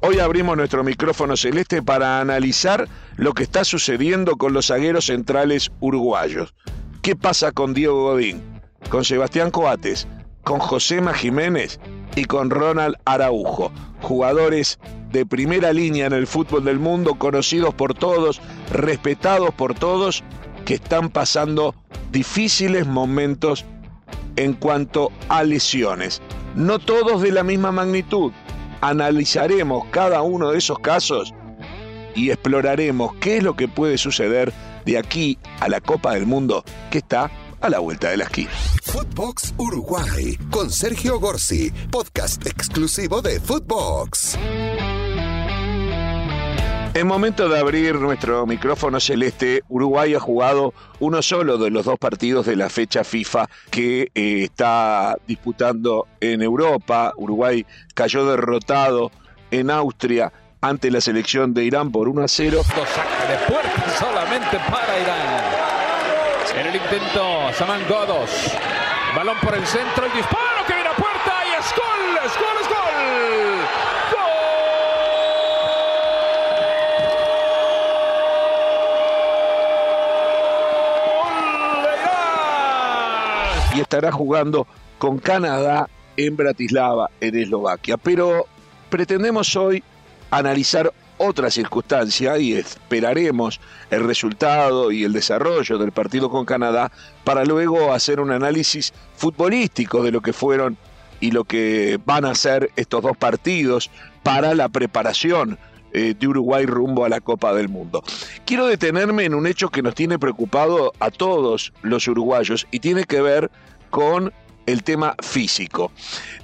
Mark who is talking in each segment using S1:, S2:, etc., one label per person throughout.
S1: Hoy abrimos nuestro micrófono celeste para analizar lo que está sucediendo con los zagueros centrales uruguayos. ¿Qué pasa con Diego Godín, con Sebastián Coates, con Josema Jiménez y con Ronald Araujo? Jugadores de primera línea en el fútbol del mundo, conocidos por todos, respetados por todos, que están pasando difíciles momentos en cuanto a lesiones. No todos de la misma magnitud, analizaremos cada uno de esos casos y exploraremos qué es lo que puede suceder de aquí a la Copa del Mundo que está a la vuelta de la esquina.
S2: Footbox Uruguay con Sergio Gorsi, podcast exclusivo de Footbox.
S1: En momento de abrir nuestro micrófono celeste, Uruguay ha jugado uno solo de los dos partidos de la fecha FIFA que eh, está disputando en Europa. Uruguay cayó derrotado en Austria ante la selección de Irán por 1 a 0.
S3: Saca de solamente para Irán. En el intento, Saman Godos. Balón por el centro, el disparo que viene a puerta y es gol, es gol, es gol.
S1: y estará jugando con Canadá en Bratislava, en Eslovaquia. Pero pretendemos hoy analizar otra circunstancia y esperaremos el resultado y el desarrollo del partido con Canadá para luego hacer un análisis futbolístico de lo que fueron y lo que van a ser estos dos partidos para la preparación eh, de Uruguay rumbo a la Copa del Mundo. Quiero detenerme en un hecho que nos tiene preocupado a todos los uruguayos y tiene que ver con el tema físico.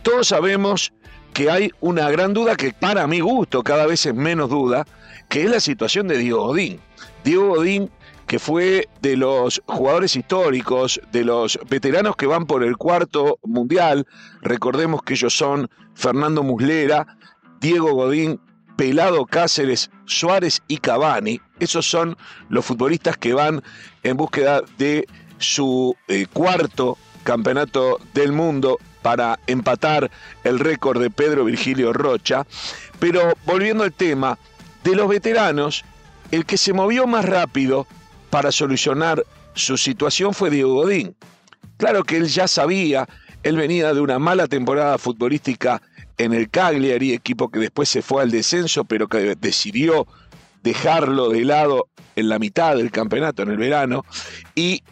S1: Todos sabemos que hay una gran duda que para mi gusto cada vez es menos duda, que es la situación de Diego Godín. Diego Godín que fue de los jugadores históricos, de los veteranos que van por el cuarto mundial. Recordemos que ellos son Fernando Muslera, Diego Godín, Pelado Cáceres, Suárez y Cavani. Esos son los futbolistas que van en búsqueda de su eh, cuarto campeonato del mundo para empatar el récord de Pedro Virgilio Rocha. Pero volviendo al tema, de los veteranos, el que se movió más rápido para solucionar su situación fue Diego Godín. Claro que él ya sabía, él venía de una mala temporada futbolística en el Cagliari, equipo que después se fue al descenso, pero que decidió dejarlo de lado en la mitad del campeonato, en el verano, y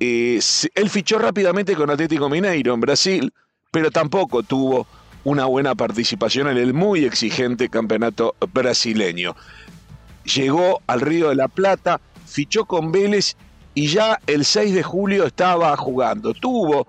S1: eh, él fichó rápidamente con Atlético Mineiro en Brasil, pero tampoco tuvo una buena participación en el muy exigente campeonato brasileño. Llegó al Río de la Plata, fichó con Vélez y ya el 6 de julio estaba jugando. Tuvo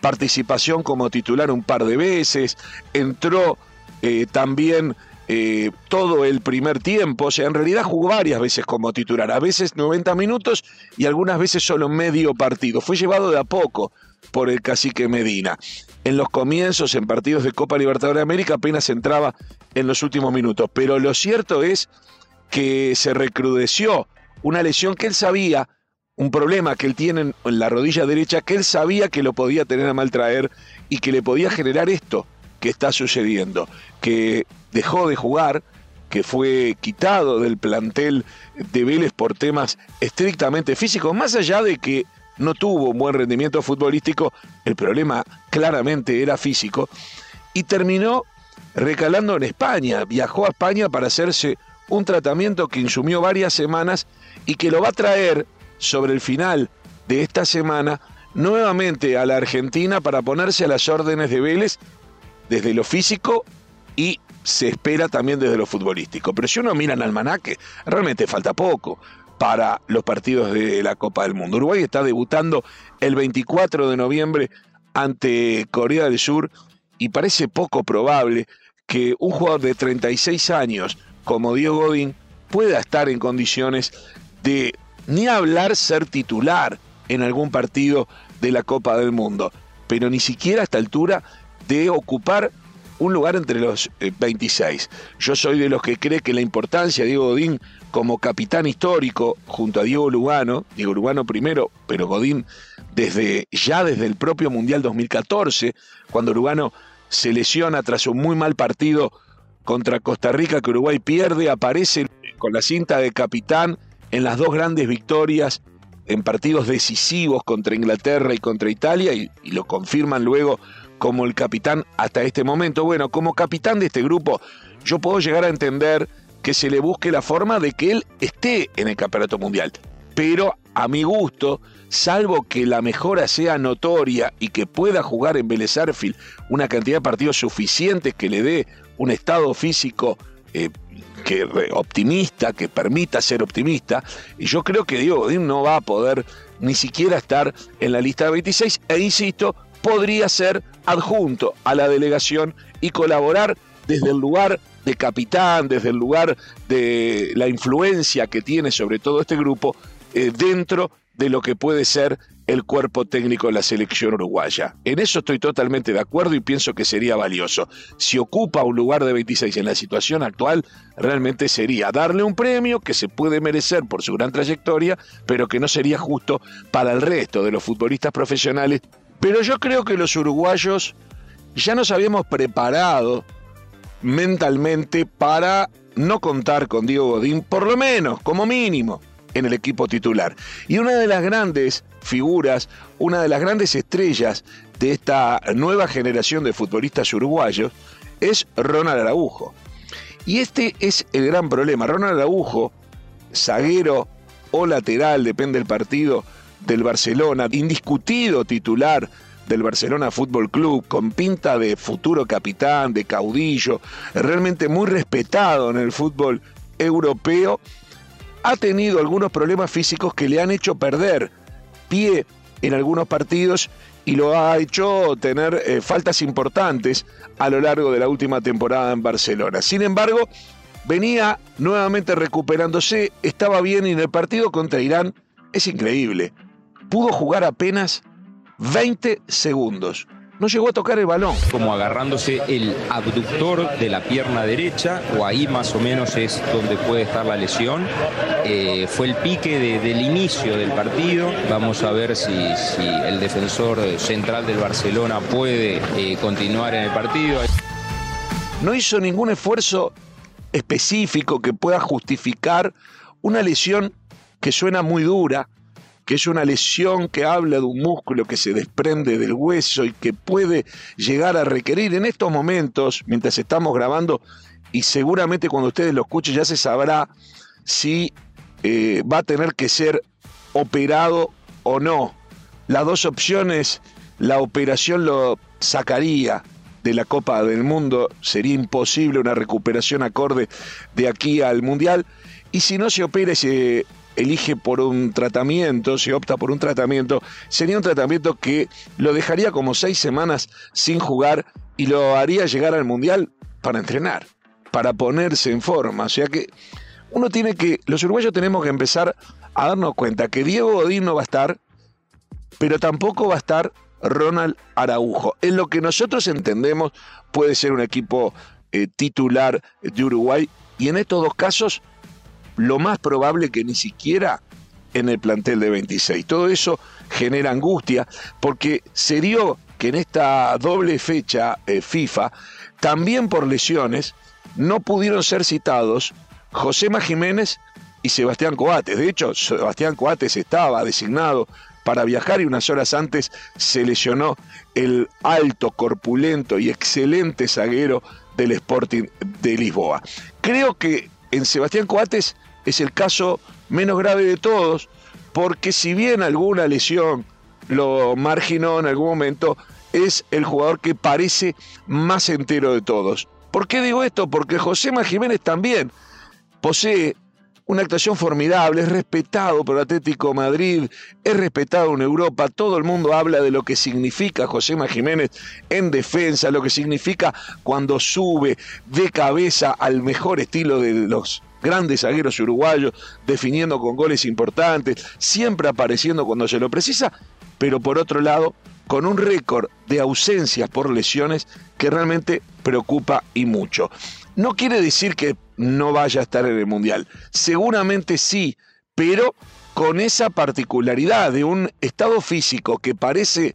S1: participación como titular un par de veces, entró eh, también eh, todo el primer tiempo, o sea, en realidad jugó varias veces como titular, a veces 90 minutos y algunas veces solo medio partido. Fue llevado de a poco por el cacique Medina. En los comienzos, en partidos de Copa Libertadores de América, apenas entraba en los últimos minutos. Pero lo cierto es que se recrudeció una lesión que él sabía un problema que él tiene en la rodilla derecha que él sabía que lo podía tener a mal traer y que le podía generar esto que está sucediendo, que dejó de jugar, que fue quitado del plantel de Vélez por temas estrictamente físicos, más allá de que no tuvo un buen rendimiento futbolístico, el problema claramente era físico, y terminó recalando en España, viajó a España para hacerse un tratamiento que insumió varias semanas y que lo va a traer sobre el final de esta semana nuevamente a la Argentina para ponerse a las órdenes de Vélez desde lo físico y se espera también desde lo futbolístico. Pero si uno mira en almanaque, realmente falta poco para los partidos de la Copa del Mundo. Uruguay está debutando el 24 de noviembre ante Corea del Sur y parece poco probable que un jugador de 36 años como Diego Godín pueda estar en condiciones de ni hablar ser titular en algún partido de la Copa del Mundo, pero ni siquiera a esta altura de ocupar un lugar entre los 26. Eh, Yo soy de los que cree que la importancia de Diego Godín como capitán histórico junto a Diego Lugano, Diego Lugano primero, pero Godín desde ya desde el propio Mundial 2014, cuando Lugano se lesiona tras un muy mal partido contra Costa Rica que Uruguay pierde, aparece con la cinta de capitán en las dos grandes victorias en partidos decisivos contra Inglaterra y contra Italia y, y, lo confirman luego como el capitán hasta este momento. Bueno, como capitán de este grupo, yo puedo llegar a entender que se le busque la forma de que él esté en el Campeonato Mundial. Pero a mi gusto, salvo que la mejora sea notoria y que pueda jugar en Vélez una cantidad de partidos suficientes que le dé un estado físico eh, que, optimista, que permita ser optimista, yo creo que Diego Godín no va a poder ni siquiera estar en la lista de 26, e insisto, podría ser adjunto a la delegación y colaborar desde el lugar de capitán, desde el lugar de la influencia que tiene sobre todo este grupo, eh, dentro de lo que puede ser el cuerpo técnico de la selección uruguaya. En eso estoy totalmente de acuerdo y pienso que sería valioso. Si ocupa un lugar de 26 en la situación actual, realmente sería darle un premio que se puede merecer por su gran trayectoria, pero que no sería justo para el resto de los futbolistas profesionales. Pero yo creo que los uruguayos ya nos habíamos preparado mentalmente para no contar con Diego Godín, por lo menos, como mínimo, en el equipo titular. Y una de las grandes figuras, una de las grandes estrellas de esta nueva generación de futbolistas uruguayos es Ronald Araujo. Y este es el gran problema. Ronald Araujo, zaguero o lateral, depende del partido, del Barcelona, indiscutido titular del Barcelona Fútbol Club, con pinta de futuro capitán, de caudillo, realmente muy respetado en el fútbol europeo, ha tenido algunos problemas físicos que le han hecho perder pie en algunos partidos y lo ha hecho tener eh, faltas importantes a lo largo de la última temporada en Barcelona. Sin embargo, venía nuevamente recuperándose, estaba bien y en el partido contra Irán es increíble. Pudo jugar apenas 20 segundos. No llegó a tocar el balón.
S4: Como agarrándose el abductor de la pierna derecha, o ahí más o menos es donde puede estar la lesión. Eh, fue el pique del inicio del partido. Vamos a ver si, el defensor central del Barcelona puede eh, continuar en el partido.
S1: No hizo ningún esfuerzo específico que pueda justificar una lesión que suena muy dura, que es una lesión que habla de un músculo que se desprende del hueso y que puede llegar a requerir en estos momentos, mientras estamos grabando, y seguramente cuando ustedes lo escuchen ya se sabrá si eh, va a tener que ser operado o no. Las dos opciones, la operación lo sacaría de la Copa del Mundo, sería imposible una recuperación acorde de aquí al Mundial, y si no se opera elige por un tratamiento, se opta por un tratamiento, sería un tratamiento que lo dejaría como seis semanas sin jugar y lo haría llegar al Mundial para entrenar, para ponerse en forma. O sea que uno tiene que, los uruguayos tenemos que empezar a darnos cuenta que Diego Godín no va a estar, pero tampoco va a estar Ronald Araujo. En lo que nosotros entendemos puede ser un equipo eh, titular de Uruguay y en estos dos casos lo más probable que ni siquiera en el plantel de 26. Todo eso genera angustia porque se dio que en esta doble fecha eh, FIFA, también por lesiones, no pudieron ser citados Josema Jiménez y Sebastián Coates. De hecho, Sebastián Coates estaba designado para viajar y unas horas antes se lesionó el alto, corpulento y excelente zaguero del Sporting de Lisboa. Creo que en Sebastián Coates es el caso menos grave de todos, porque si bien alguna lesión lo marginó en algún momento, es el jugador que parece más entero de todos. ¿Por qué digo esto? Porque José Jiménez también posee una actuación formidable, es respetado por Atlético Madrid, es respetado en Europa, todo el mundo habla de lo que significa José Jiménez en defensa, lo que significa cuando sube de cabeza al mejor estilo de los grandes zagueros uruguayos, definiendo con goles importantes, siempre apareciendo cuando se lo precisa, pero por otro lado, con un récord de ausencias por lesiones que realmente preocupa y mucho. No quiere decir que no vaya a estar en el Mundial, seguramente sí, pero con esa particularidad de un estado físico que parece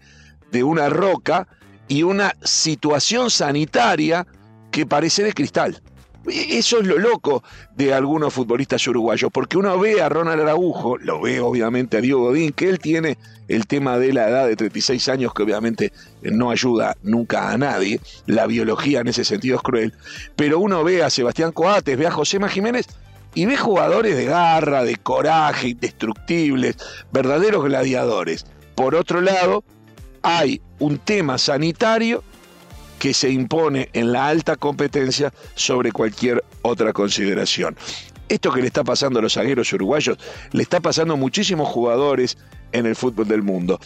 S1: de una roca y una situación sanitaria que parece de cristal Eso es lo loco de algunos futbolistas uruguayos, porque uno ve a Ronald Araujo, lo ve obviamente a Diego Godín, que él tiene el tema de la edad de 36 años, que obviamente no ayuda nunca a nadie, la biología en ese sentido es cruel, pero uno ve a Sebastián Coates, ve a José Jiménez y ve jugadores de garra, de coraje, indestructibles, verdaderos gladiadores. Por otro lado, hay un tema sanitario que se impone en la alta competencia sobre cualquier otra consideración. Esto que le está pasando a los zagueros uruguayos, le está pasando a muchísimos jugadores en el fútbol del mundo.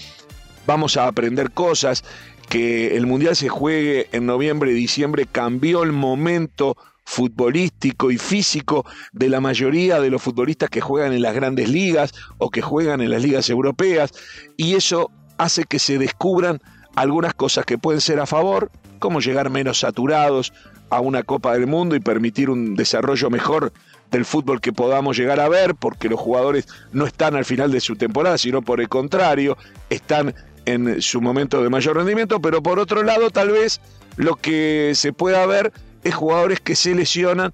S1: Vamos a aprender cosas, que el Mundial se juegue en noviembre diciembre cambió el momento futbolístico y físico de la mayoría de los futbolistas que juegan en las grandes ligas o que juegan en las ligas europeas y eso hace que se descubran algunas cosas que pueden ser a favor, como llegar menos saturados a una Copa del Mundo y permitir un desarrollo mejor del fútbol que podamos llegar a ver, porque los jugadores no están al final de su temporada, sino por el contrario, están en su momento de mayor rendimiento, pero por otro lado tal vez lo que se pueda ver es jugadores que se lesionan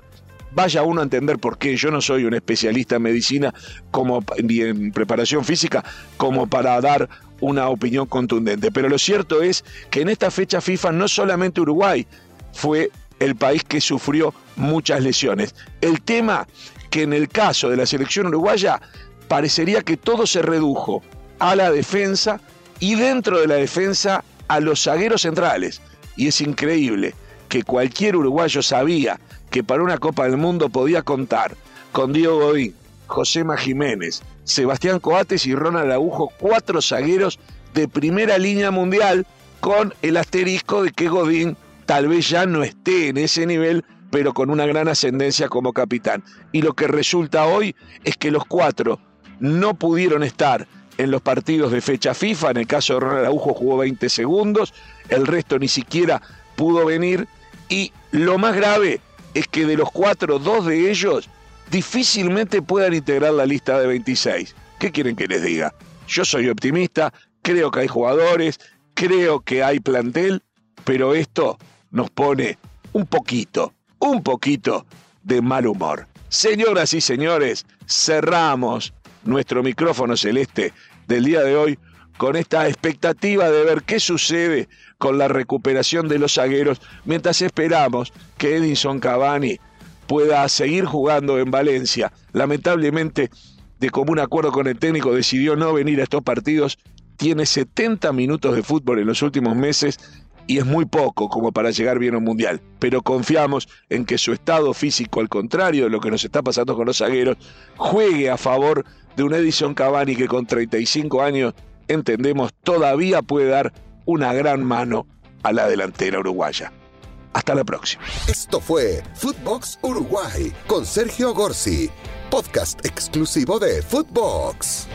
S1: vaya uno a entender por qué. Yo no soy un especialista en medicina como, ni en preparación física como para dar una opinión contundente. Pero lo cierto es que en esta fecha FIFA no solamente Uruguay fue el país que sufrió muchas lesiones. El tema que en el caso de la selección uruguaya parecería que todo se redujo a la defensa y dentro de la defensa a los zagueros centrales. Y es increíble que cualquier uruguayo sabía que para una Copa del Mundo podía contar con Diego Godín, Josema Jiménez, Sebastián Coates y Ronald Agujo, cuatro zagueros de primera línea mundial, con el asterisco de que Godín tal vez ya no esté en ese nivel, pero con una gran ascendencia como capitán. Y lo que resulta hoy es que los cuatro no pudieron estar en los partidos de fecha FIFA, en el caso de Ronald Agujo jugó 20 segundos, el resto ni siquiera pudo venir, y lo más grave es que de los cuatro, dos de ellos difícilmente puedan integrar la lista de 26. ¿Qué quieren que les diga? Yo soy optimista, creo que hay jugadores, creo que hay plantel, pero esto nos pone un poquito, un poquito de mal humor. Señoras y señores, cerramos nuestro micrófono celeste del día de hoy con esta expectativa de ver qué sucede con la recuperación de los zagueros mientras esperamos que Edinson Cavani pueda seguir jugando en Valencia. Lamentablemente, de común acuerdo con el técnico, decidió no venir a estos partidos. Tiene 70 minutos de fútbol en los últimos meses y es muy poco como para llegar bien a un mundial. Pero confiamos en que su estado físico, al contrario de lo que nos está pasando con los zagueros, juegue a favor de un Edison Cavani que con 35 años, entendemos, todavía puede dar una gran mano a la delantera uruguaya. Hasta la próxima.
S2: Esto fue Footbox Uruguay con Sergio Gorsi, podcast exclusivo de Footbox.